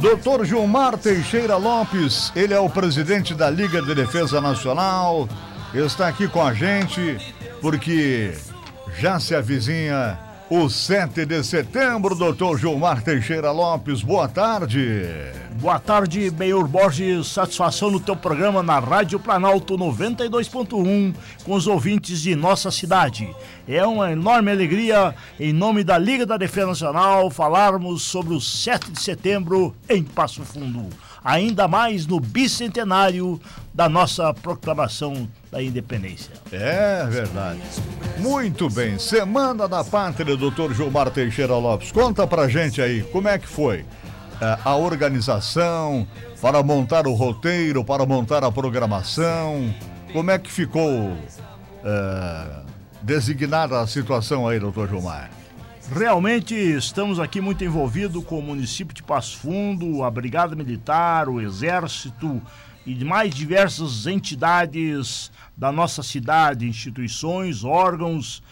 Doutor Gilmar Teixeira Lopes, ele é o presidente da Liga de Defesa Nacional, está aqui com a gente porque já se avizinha o 7 de setembro, doutor Gilmar Teixeira Lopes. Boa tarde. Boa tarde, Benhor Borges. Satisfação no teu programa na Rádio Planalto 92.1 com os ouvintes de nossa cidade. É uma enorme alegria, em nome da Liga da Defesa Nacional, falarmos sobre o 7 de setembro em Passo Fundo. Ainda mais no bicentenário da nossa proclamação da independência. É verdade. Muito bem. Semana da Pátria, doutor Gilmar Teixeira Lopes. Conta pra gente aí, como é que foi? É, a organização, para montar o roteiro, para montar a programação. Como é que ficou é, designada a situação aí, doutor Gilmar? Realmente estamos aqui muito envolvidos com o município de Passo Fundo, a Brigada Militar, o Exército e mais diversas entidades da nossa cidade, instituições, órgãos,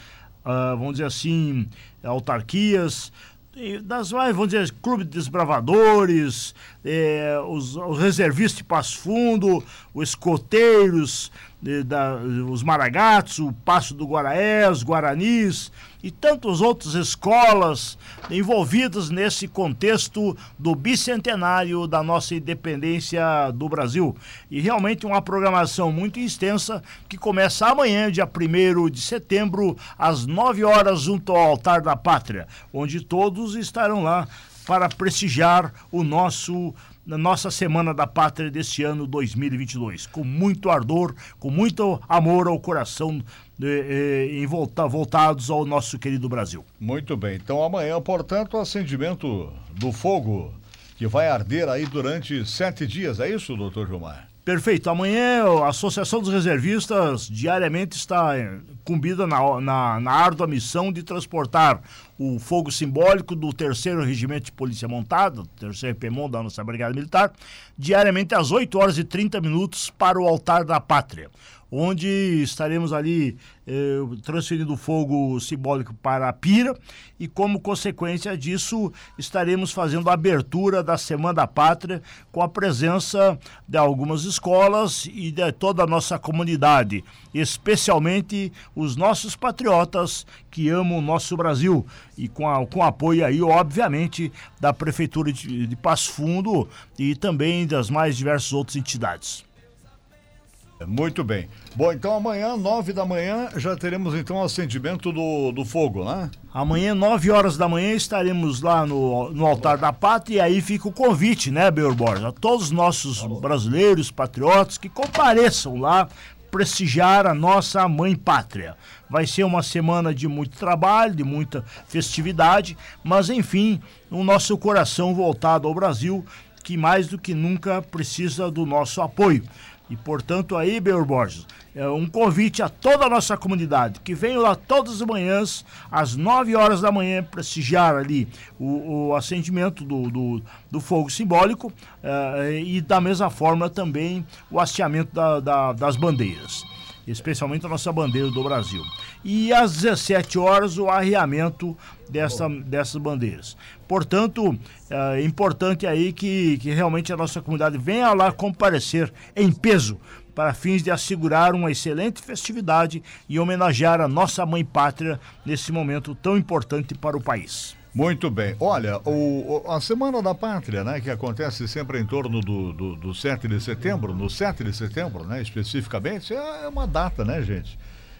uh, vamos dizer assim, autarquias, das vamos dizer, clube de desbravadores, eh, os, os, reservistas de Passo Fundo, os escoteiros, da, os maragatos, o Passo do Guaraé, os Guaranis e tantas outras escolas envolvidas nesse contexto do bicentenário da nossa independência do Brasil. E realmente uma programação muito extensa que começa amanhã, dia 1 de setembro, às 9 horas, junto ao Altar da Pátria, onde todos estarão lá para prestigiar o nosso na nossa Semana da Pátria deste ano 2022, com muito ardor, com muito amor ao coração e, e volta, voltados ao nosso querido Brasil. Muito bem. Então amanhã, portanto, o acendimento do fogo que vai arder aí durante sete dias, é isso, doutor Gilmar? Perfeito. Amanhã a Associação dos Reservistas diariamente está eh, cumbida na, na, na árdua missão de transportar o fogo simbólico do terceiro regimento de polícia montada, terceiro PEMON da nossa Brigada Militar, diariamente às 8 horas e 30 minutos para o altar da pátria onde estaremos ali eh, transferindo o fogo simbólico para a Pira e, como consequência disso, estaremos fazendo a abertura da Semana da Pátria com a presença de algumas escolas e de toda a nossa comunidade, especialmente os nossos patriotas que amam o nosso Brasil e com, a, com apoio aí, obviamente, da Prefeitura de, de Passo Fundo e também das mais diversas outras entidades. Muito bem. Bom, então amanhã, nove da manhã, já teremos então o acendimento do, do fogo, né? Amanhã, nove horas da manhã, estaremos lá no, no altar da pátria e aí fica o convite, né, Beor? A todos os nossos brasileiros, patriotas, que compareçam lá prestigiar a nossa mãe pátria. Vai ser uma semana de muito trabalho, de muita festividade, mas enfim, o nosso coração voltado ao Brasil, que mais do que nunca precisa do nosso apoio. E, portanto, aí, Beor Borges, é um convite a toda a nossa comunidade que venham lá todas as manhãs, às 9 horas da manhã, prestigiar ali o, o acendimento do, do, do fogo simbólico uh, e, da mesma forma, também o hasteamento da, da, das bandeiras especialmente a nossa bandeira do Brasil. E às 17 horas o arriamento dessa, dessas bandeiras. Portanto, é importante aí que, que realmente a nossa comunidade venha lá comparecer em peso para fins de assegurar uma excelente festividade e homenagear a nossa mãe pátria nesse momento tão importante para o país. Muito bem. Olha, o, a Semana da Pátria, né, que acontece sempre em torno do, do, do 7 de setembro, no 7 de setembro, né, especificamente, é uma data, né, gente?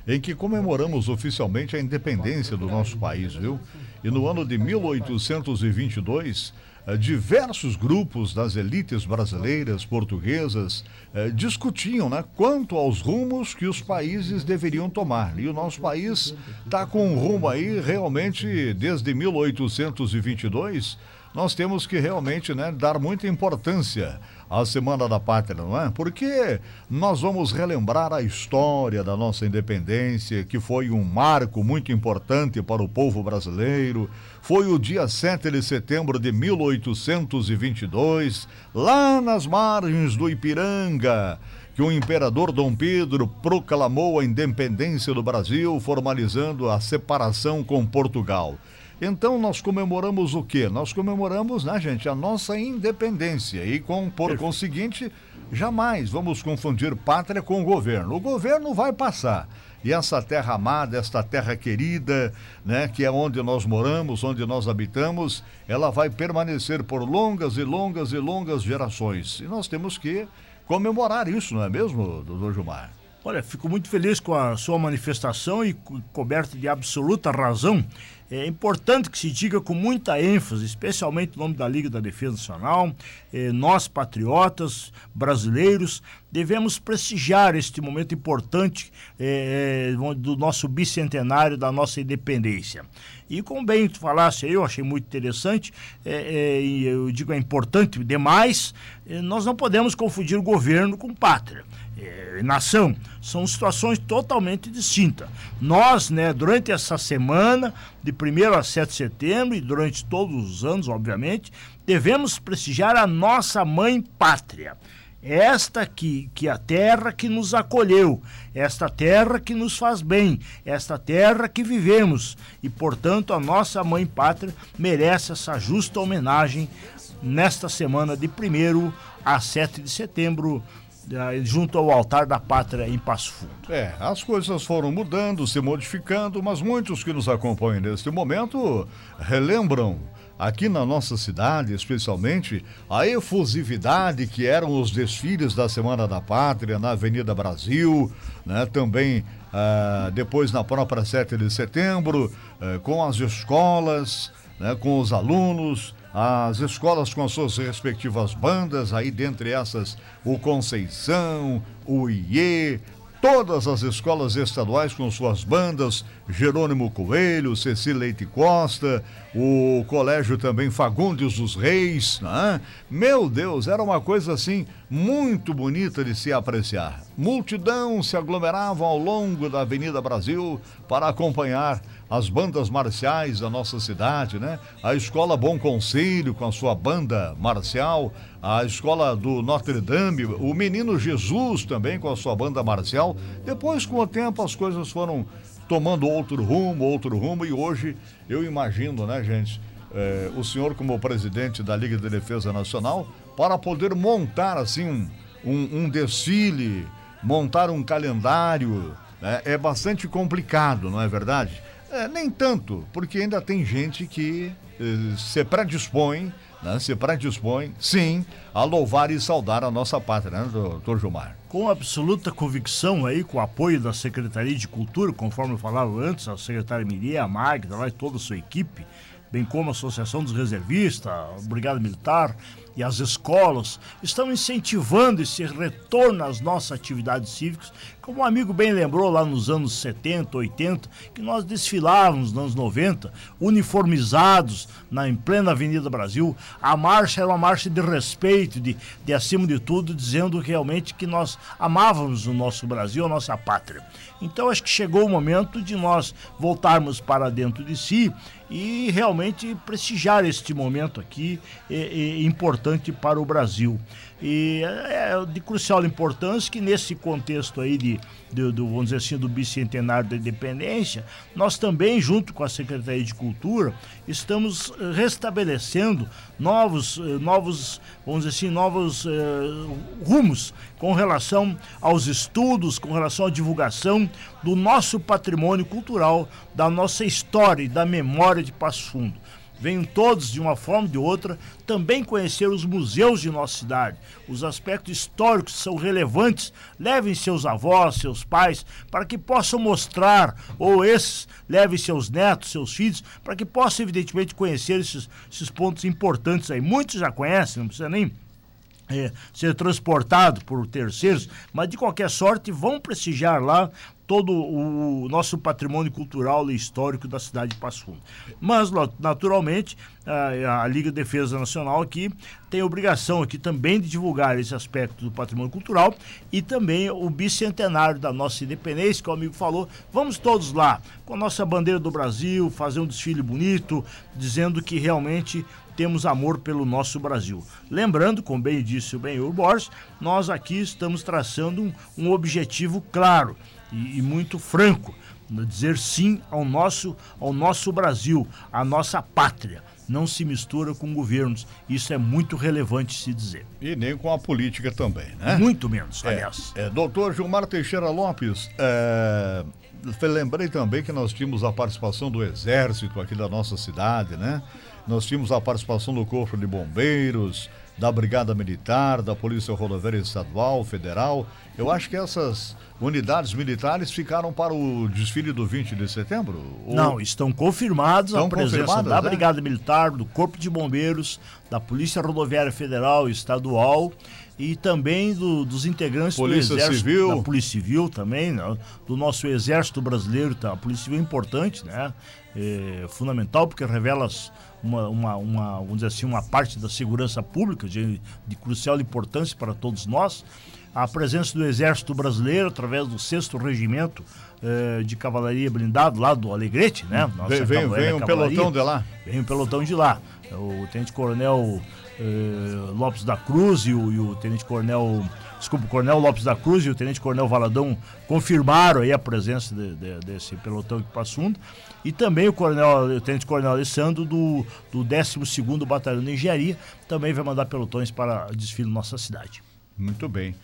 Em que comemoramos oficialmente a independência do nosso país, viu? E no ano de 1822 eh, diversos grupos das elites brasileiras, portuguesas, eh, discutiam né, quanto aos rumos que os países deveriam tomar. E o nosso país está com um rumo aí realmente desde 1822. Nós temos que realmente né, dar muita importância à Semana da Pátria, não é? Porque nós vamos relembrar a história da nossa independência, que foi um marco muito importante para o povo brasileiro foi o dia 7 de setembro de 1822, lá nas margens do Ipiranga, que o imperador Dom Pedro proclamou a independência do Brasil, formalizando a separação com Portugal. Então nós comemoramos o quê? Nós comemoramos, né, gente, a nossa independência e com por conseguinte, jamais vamos confundir pátria com governo. O governo vai passar. E essa terra amada, esta terra querida, né, que é onde nós moramos, onde nós habitamos, ela vai permanecer por longas e longas e longas gerações. E nós temos que comemorar isso, não é mesmo, doutor Gilmar? Olha, fico muito feliz com a sua manifestação e coberta de absoluta razão. É importante que se diga com muita ênfase, especialmente o nome da Liga da Defesa Nacional, eh, nós patriotas brasileiros devemos prestigiar este momento importante eh do nosso bicentenário da nossa independência. E como bem tu falasse aí, eu achei muito interessante, e eu digo é importante demais, nós não podemos confundir o governo com pátria é, nação. São situações totalmente distintas. Nós, né, durante essa semana, de 1 a 7 de setembro, e durante todos os anos, obviamente, devemos prestigiar a nossa mãe pátria. Esta que, que a terra que nos acolheu, esta terra que nos faz bem, esta terra que vivemos. E, portanto, a nossa mãe pátria merece essa justa homenagem nesta semana de 1 a 7 de setembro junto ao altar da pátria em Passo Fundo. É, as coisas foram mudando, se modificando, mas muitos que nos acompanham neste momento relembram aqui na nossa cidade, especialmente, a efusividade que eram os desfiles da Semana da Pátria na Avenida Brasil, né? também ah, depois na própria 7 de setembro, eh, com as escolas, né? com os alunos, as escolas com as suas respectivas bandas, aí dentre essas o Conceição, o IE, todas as escolas estaduais com suas bandas, Jerônimo Coelho, Cecília Leite Costa, o colégio também Fagundes dos Reis, né? Meu Deus, era uma coisa assim muito bonita de se apreciar. Multidão se aglomerava ao longo da Avenida Brasil para acompanhar as bandas marciais da nossa cidade, né? A Escola Bom Conselho com a sua banda marcial, a Escola do Notre Dame, o Menino Jesus também com a sua banda marcial. Depois, com o tempo, as coisas foram tomando outro rumo, outro rumo, e hoje eu imagino, né, gente, eh, o senhor como presidente da Liga de Defesa Nacional, para poder montar assim um, um, desfile, montar um calendário, né, é bastante complicado, não é verdade? É, nem tanto, porque ainda tem gente que eh, se predispõe, né, se predispõe, sim, a louvar e saudar a nossa pátria, né, doutor Gilmar? Com absoluta convicção aí, com o apoio da Secretaria de Cultura, conforme eu falava antes, a secretária Miriam, a Magda lá e toda a sua equipe, bem como a Associação dos Reservistas, a Brigada Militar e as escolas, estão incentivando esse retorno às nossas atividades cívicas como um amigo bem lembrou lá nos anos 70, 80, que nós desfilávamos nos anos 90, uniformizados na em plena Avenida Brasil. A marcha era uma marcha de respeito, de, de acima de tudo, dizendo realmente que nós amávamos o nosso Brasil, a nossa pátria. Então acho que chegou o momento de nós voltarmos para dentro de si e realmente prestigiar este momento aqui é, é importante para o Brasil. E é, é de crucial importância que nesse contexto aí de, de, do, vamos dizer assim, do bicentenário da independência, nós também, junto com a Secretaria de Cultura, estamos eh, restabelecendo novos, eh, novos vamos dizer assim, novos uh, rumos com relação aos estudos, com relação à divulgação do nosso patrimônio cultural, da nossa história e da memória de Passo Fundo venham todos, de uma forma ou de outra, também conhecer os museus de nossa cidade. Os aspectos históricos são relevantes. Levem seus avós, seus pais, para que possam mostrar, ou esses levem seus netos, seus filhos, para que possam, evidentemente, conhecer esses, esses pontos importantes aí. Muitos já conhecem, não precisa nem é, ser transportado por terceiros, mas de qualquer sorte vão prestigiar lá todo o nosso patrimônio cultural e histórico da cidade de Passo Fundo. Mas, naturalmente, a, a, Liga de Defesa Nacional aqui tem a obrigação aqui também de divulgar esse aspecto do patrimônio cultural e também o bicentenário da nossa independência, que o amigo falou. Vamos todos lá, com a nossa bandeira do Brasil, fazer um desfile bonito, dizendo que realmente temos amor pelo nosso Brasil. Lembrando, como bem disse o Benhur Borges, nós aqui estamos traçando um, um objetivo claro e, e muito franco dizer sim ao nosso, ao nosso Brasil, à nossa pátria. Não se mistura com governos. Isso é muito relevante se dizer. E nem com a política também, né? Muito menos, é, aliás. É, doutor Gilmar Teixeira Lopes, é, lembrei também que nós tínhamos a participação do Exército aqui da nossa cidade, né? Nós tínhamos a participação do Corpo de Bombeiros, da Brigada Militar, da Polícia Rodoviária Estadual, Federal. Eu acho que essas unidades militares ficaram para o desfile do 20 de setembro? Ou... Não, estão confirmados estão a presença da né? Brigada Militar, do Corpo de Bombeiros, da Polícia Rodoviária Federal e Estadual e também do, dos integrantes Polícia do Exército, Civil. da Polícia Civil também, né? do nosso Exército Brasileiro, tá? a Polícia Civil é importante, né? É fundamental porque revela uma, uma, uma, vamos dizer assim, uma parte da segurança pública de, de crucial importância para todos nós. A presença do Exército Brasileiro através do 6 Regimento eh, de Cavalaria Blindado lá do Alegrete, né? Nossa vem, vem, vem um pelotão de lá. Vem um pelotão de lá. O Tenente Coronel eh, Lopes da Cruz e o, e o Tenente Coronel, desculpa, o Coronel Lopes da Cruz e o Tenente Coronel Valadão confirmaram aí a presença de, de, desse pelotão que fundo e também o Coronel, o Tenente Coronel Alessandro do, do 12º Batalhão de Engenharia também vai mandar pelotões para desfile nossa cidade. Muito bem.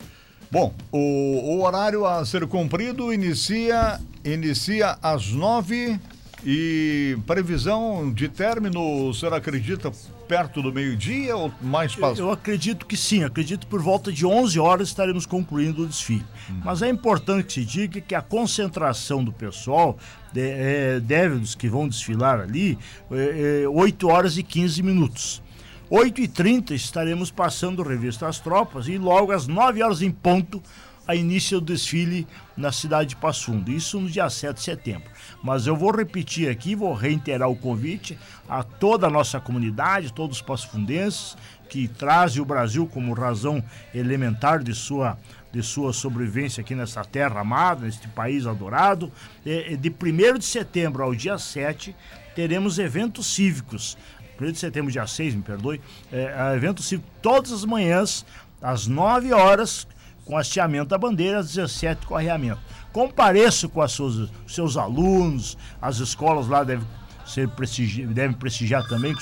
Bom, o, o horário a ser cumprido inicia, inicia às nove e previsão de término, o senhor acredita perto do meio-dia ou mais fácil? Eu, eu, acredito que sim, acredito que por volta de 11 horas estaremos concluindo o desfile. Hum. Mas é importante que se diga que a concentração do pessoal de, é, deve, dos que vão desfilar ali, é, é, 8 horas e 15 minutos. 8h30 estaremos passando revista às tropas e logo às 9 horas em ponto a início do desfile na cidade de Passo Fundo, isso no dia 7 de setembro. Mas eu vou repetir aqui, vou reiterar o convite a toda a nossa comunidade, todos os passofundenses que trazem o Brasil como razão elementar de sua de sua sobrevivência aqui nessa terra amada, neste país adorado. De 1 de setembro ao dia 7, teremos eventos cívicos. 1 de setembro, dia 6, me perdoe, é, eventos cívicos todas as manhãs, às 9 horas, com hasteamento da bandeira, às 17 com arreamento. Compareço com os seus alunos, as escolas lá devem ser prestigi devem prestigiar também,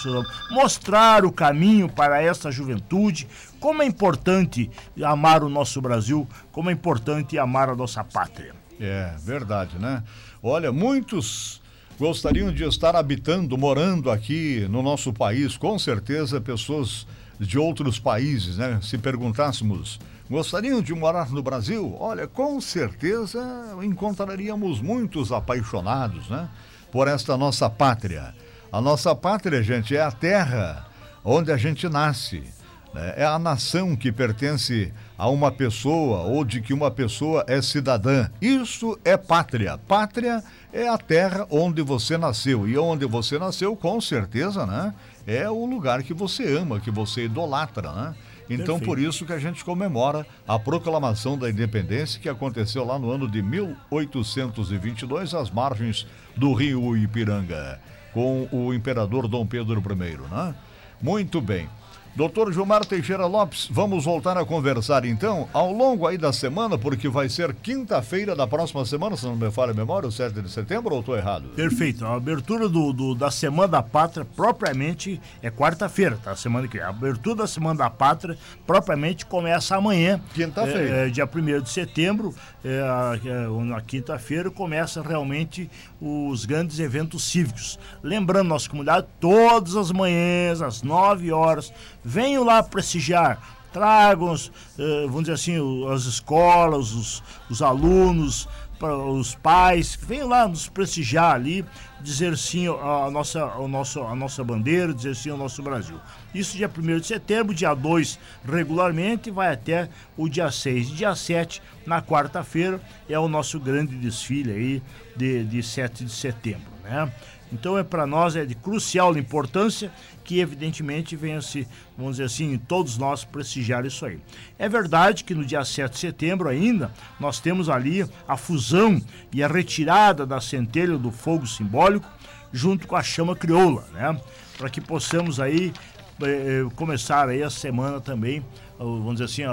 mostrar o caminho para essa juventude, como é importante amar o nosso Brasil, como é importante amar a nossa pátria. É, verdade, né? Olha, muitos gostariam de estar habitando, morando aqui no nosso país, com certeza pessoas de outros países, né? Se perguntássemos Gostariam de morar no Brasil? Olha, com certeza encontraríamos muitos apaixonados, né? Por esta nossa pátria. A nossa pátria, gente, é a terra onde a gente nasce. Né? É a nação que pertence a uma pessoa ou de que uma pessoa é cidadã. Isso é pátria. Pátria é a terra onde você nasceu. E onde você nasceu, com certeza, né? É o lugar que você ama, que você idolatra, né? Então, Perfeito. por isso que a gente comemora a proclamação da independência que aconteceu lá no ano de 1822, às margens do rio Ipiranga, com o imperador Dom Pedro I, né? Muito bem. Doutor Gilmar Teixeira Lopes, vamos voltar a conversar então ao longo aí da semana, porque vai ser quinta-feira da próxima semana, se não me falha a memória, o 7 de setembro, ou estou errado? Perfeito. A abertura do, do, da Semana da Pátria propriamente é quarta-feira, tá? Semana que A abertura da Semana da Pátria propriamente começa amanhã. Quinta-feira. É, é, dia 1 de setembro, é, é, na quinta-feira, começa realmente os grandes eventos cívicos. Lembrando, nossa comunidade, todas as manhãs, às 9 horas, venham lá prestigiar. Tragam, eh, vamos dizer assim, as escolas, os, os alunos, os pais, venham lá nos prestigiar ali, dizer sim à nossa, ao nosso, à nossa bandeira, dizer sim ao nosso Brasil. Isso dia 1 de setembro, dia 2 regularmente, vai até o dia 6. Dia 7, na quarta-feira, é o nosso grande desfile aí de, de 7 de setembro, né? Então é para nós é de crucial importância que evidentemente venha-se, vamos dizer assim, todos nós prestigiar isso aí. É verdade que no dia 7 de setembro ainda nós temos ali a fusão e a retirada da centelha do fogo simbólico junto com a chama crioula, né? Para que possamos aí eh, começar aí a semana também, vamos dizer assim,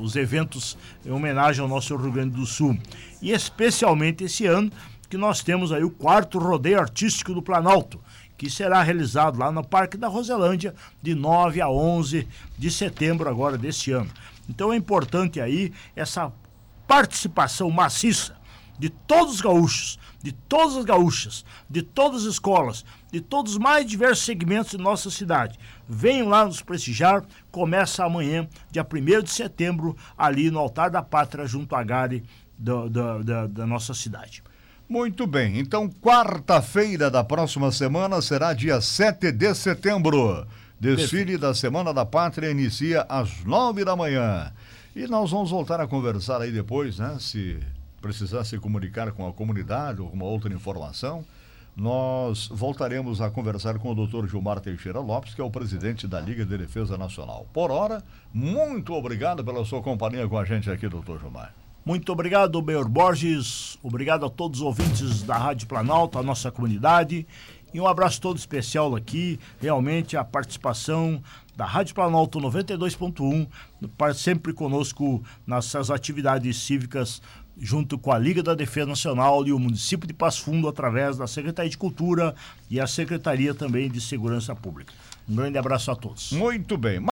os eventos em homenagem ao nosso Rio Grande do Sul. E especialmente esse ano que nós temos aí o quarto rodeio artístico do Planalto, que será realizado lá no Parque da Roselândia de 9 a 11 de setembro agora deste ano. Então é importante aí essa participação maciça de todos os gaúchos, de todas as gaúchas, de todas as escolas, de todos os mais diversos segmentos de nossa cidade. Venham lá nos prestigiar. Começa amanhã, dia 1 de setembro, ali no Altar da Pátria, junto à Gare da, da, da, da nossa cidade. Muito bem, então quarta-feira da próxima semana será dia 7 de setembro. Desfile Perfeito. da Semana da Pátria inicia às nove da manhã. E nós vamos voltar a conversar aí depois, né? Se precisar se comunicar com a comunidade ou alguma outra informação, nós voltaremos a conversar com o Dr. Gilmar Teixeira Lopes, que é o presidente da Liga de Defesa Nacional. Por hora, muito obrigado pela sua companhia com a gente aqui, doutor Gilmar. Muito obrigado, Benhor Borges. Obrigado a todos os ouvintes da Rádio Planalto, a nossa comunidade. E um abraço todo especial aqui, realmente a participação da Rádio Planalto 92.1, sempre conosco nessas atividades cívicas junto com a Liga da Defesa Nacional e o município de Passo Fundo, através da Secretaria de Cultura e a Secretaria também de Segurança Pública. Um grande abraço a todos. Muito bem.